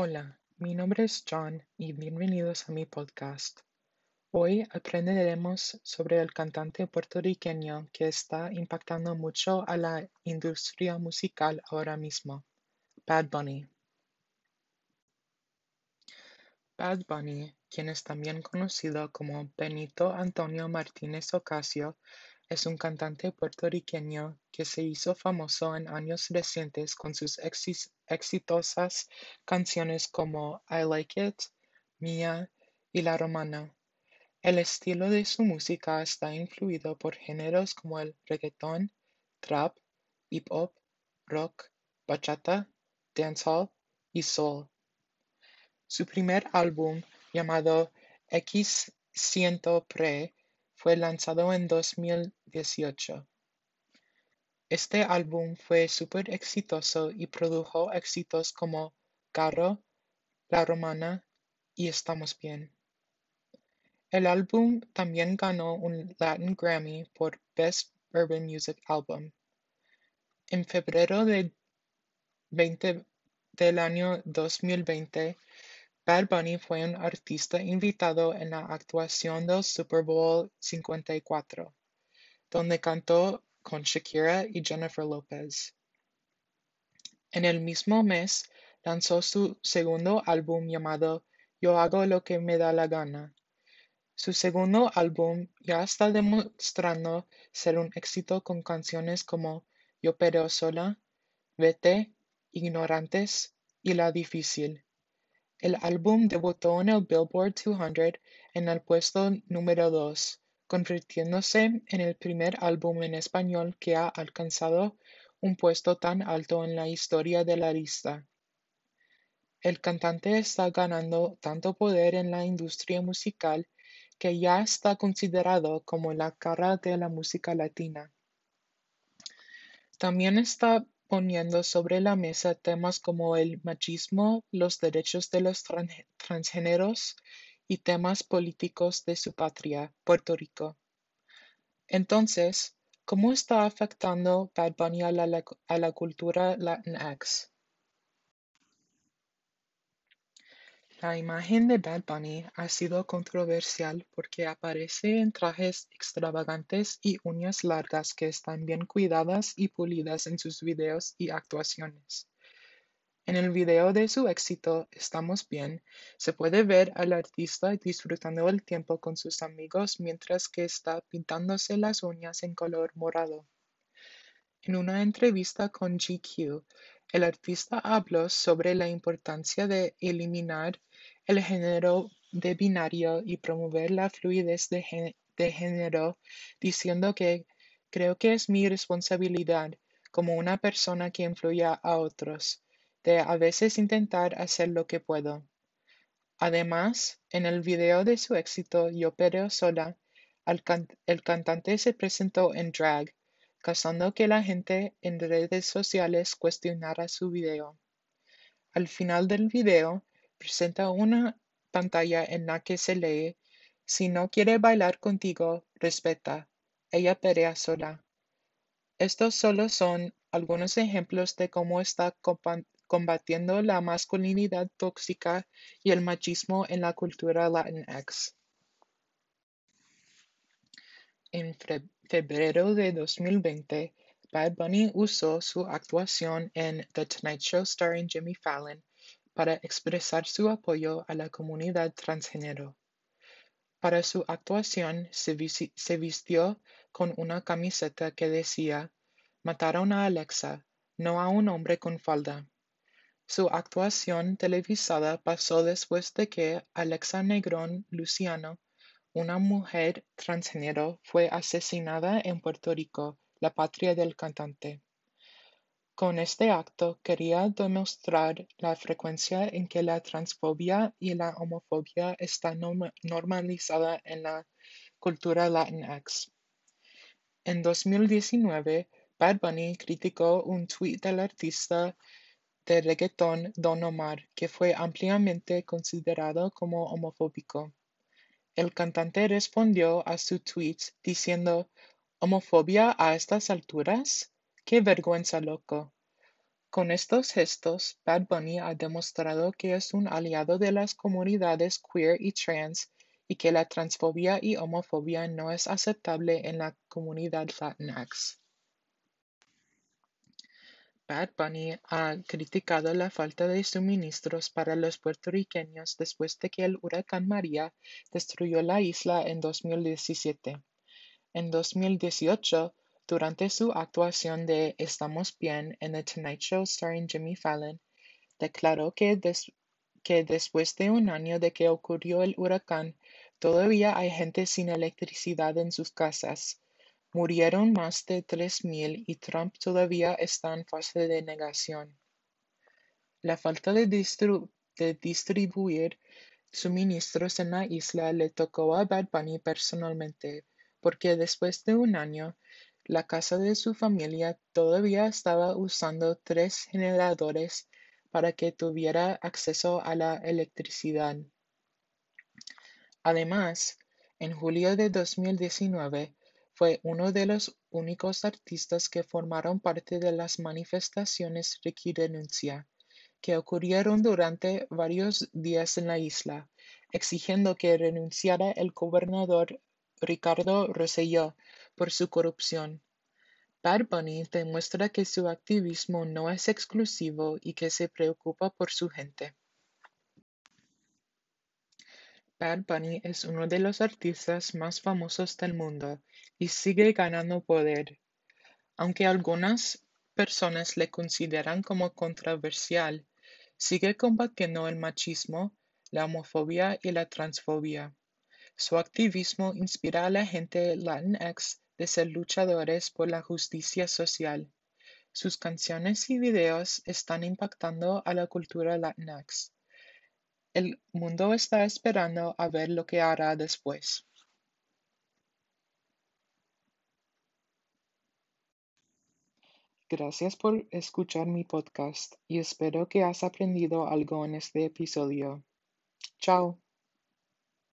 Hola, mi nombre es John y bienvenidos a mi podcast. Hoy aprenderemos sobre el cantante puertorriqueño que está impactando mucho a la industria musical ahora mismo, Bad Bunny. Bad Bunny, quien es también conocido como Benito Antonio Martínez Ocasio, es un cantante puertorriqueño que se hizo famoso en años recientes con sus exitosas canciones como I Like It, Mía y La Romana. El estilo de su música está influido por géneros como el reggaeton, trap, hip hop, rock, bachata, dancehall y soul. Su primer álbum, llamado X Ciento Pre, fue lanzado en 2018. Este álbum fue súper exitoso y produjo éxitos como Carro, La Romana y Estamos Bien. El álbum también ganó un Latin Grammy por Best Urban Music Album. En febrero de 20, del año 2020, Bad Bunny fue un artista invitado en la actuación del Super Bowl 54, donde cantó con Shakira y Jennifer Lopez. En el mismo mes lanzó su segundo álbum llamado Yo hago lo que me da la gana. Su segundo álbum ya está demostrando ser un éxito con canciones como Yo pero sola, Vete, Ignorantes y La difícil. El álbum debutó en el Billboard 200 en el puesto número 2, convirtiéndose en el primer álbum en español que ha alcanzado un puesto tan alto en la historia de la lista. El cantante está ganando tanto poder en la industria musical que ya está considerado como la cara de la música latina. También está poniendo sobre la mesa temas como el machismo, los derechos de los transgéneros y temas políticos de su patria, Puerto Rico. Entonces, ¿cómo está afectando Bad Bunny a la, cultura Latinx? La imagen de Bad Bunny ha sido controversial porque aparece en trajes extravagantes y uñas largas que están bien cuidadas y pulidas en sus videos y actuaciones. En el video de su éxito Estamos bien, se puede ver al artista disfrutando el tiempo con sus amigos mientras que está pintándose las uñas en color morado. En una entrevista con GQ, el artista habló sobre la importancia de eliminar el género de binario y promover la fluidez de, género, diciendo que creo que es mi responsabilidad como una persona que influye a otros, de a veces intentar hacer lo que puedo. Además, en el video de su éxito Yo Pero Sola, el cantante se presentó en drag, causando que la gente en redes sociales cuestionara su video. Al final del video, presenta una pantalla en la que se lee Si no quiere bailar contigo, respeta. Ella pelea sola. Estos solo son algunos ejemplos de cómo está combatiendo la masculinidad tóxica y el machismo en la cultura Latinx. En febrero de 2020, Bad Bunny usó su actuación en The Tonight Show starring Jimmy Fallon para expresar su apoyo a la comunidad transgénero. Para su actuación se, vistió con una camiseta que decía Mataron a Alexa, no a un hombre con falda. Su actuación televisada pasó después de que Alexa Negrón Luciano, una mujer transgénero, fue asesinada en Puerto Rico, la patria del cantante. Con este acto quería demostrar la frecuencia en que la transfobia y la homofobia están normalizada en la cultura Latinx. En 2019, Bad Bunny criticó un tweet del artista de reggaeton Don Omar que fue ampliamente considerado como homofóbico. El cantante respondió a su tweet diciendo ¿Homofobia a estas alturas? ¡Qué vergüenza, loco! Con estos gestos, Bad Bunny ha demostrado que es un aliado de las comunidades queer y trans y que la transfobia y homofobia no es aceptable en la comunidad Latinx. Bad Bunny ha criticado la falta de suministros para los puertorriqueños después de que el huracán María destruyó la isla en 2017. En 2018, durante su actuación de Estamos Bien en The Tonight Show starring Jimmy Fallon, declaró que, después de un año de que ocurrió el huracán, todavía hay gente sin electricidad en sus casas. Murieron más de tres mil y Trump todavía está en fase de negación. La falta de, distribuir suministros en la isla le tocó a Bad Bunny personalmente, porque después de un año, la casa de su familia todavía estaba usando tres generadores para que tuviera acceso a la electricidad. Además, en julio de 2019, fue uno de los únicos artistas que formaron parte de las manifestaciones Ricky Renuncia, que ocurrieron durante varios días en la isla, exigiendo que renunciara el gobernador Ricardo Rosselló por su corrupción. Bad Bunny demuestra que su activismo no es exclusivo y que se preocupa por su gente. Bad Bunny es uno de los artistas más famosos del mundo y sigue ganando poder. Aunque algunas personas le consideran como controversial, sigue combatiendo el machismo, la homofobia y la transfobia. Su activismo inspira a la gente Latinx de ser luchadores por la justicia social. Sus canciones y videos están impactando a la cultura Latinx. El mundo está esperando a ver lo que hará después. Gracias por escuchar mi podcast y espero que has aprendido algo en este episodio. Chao.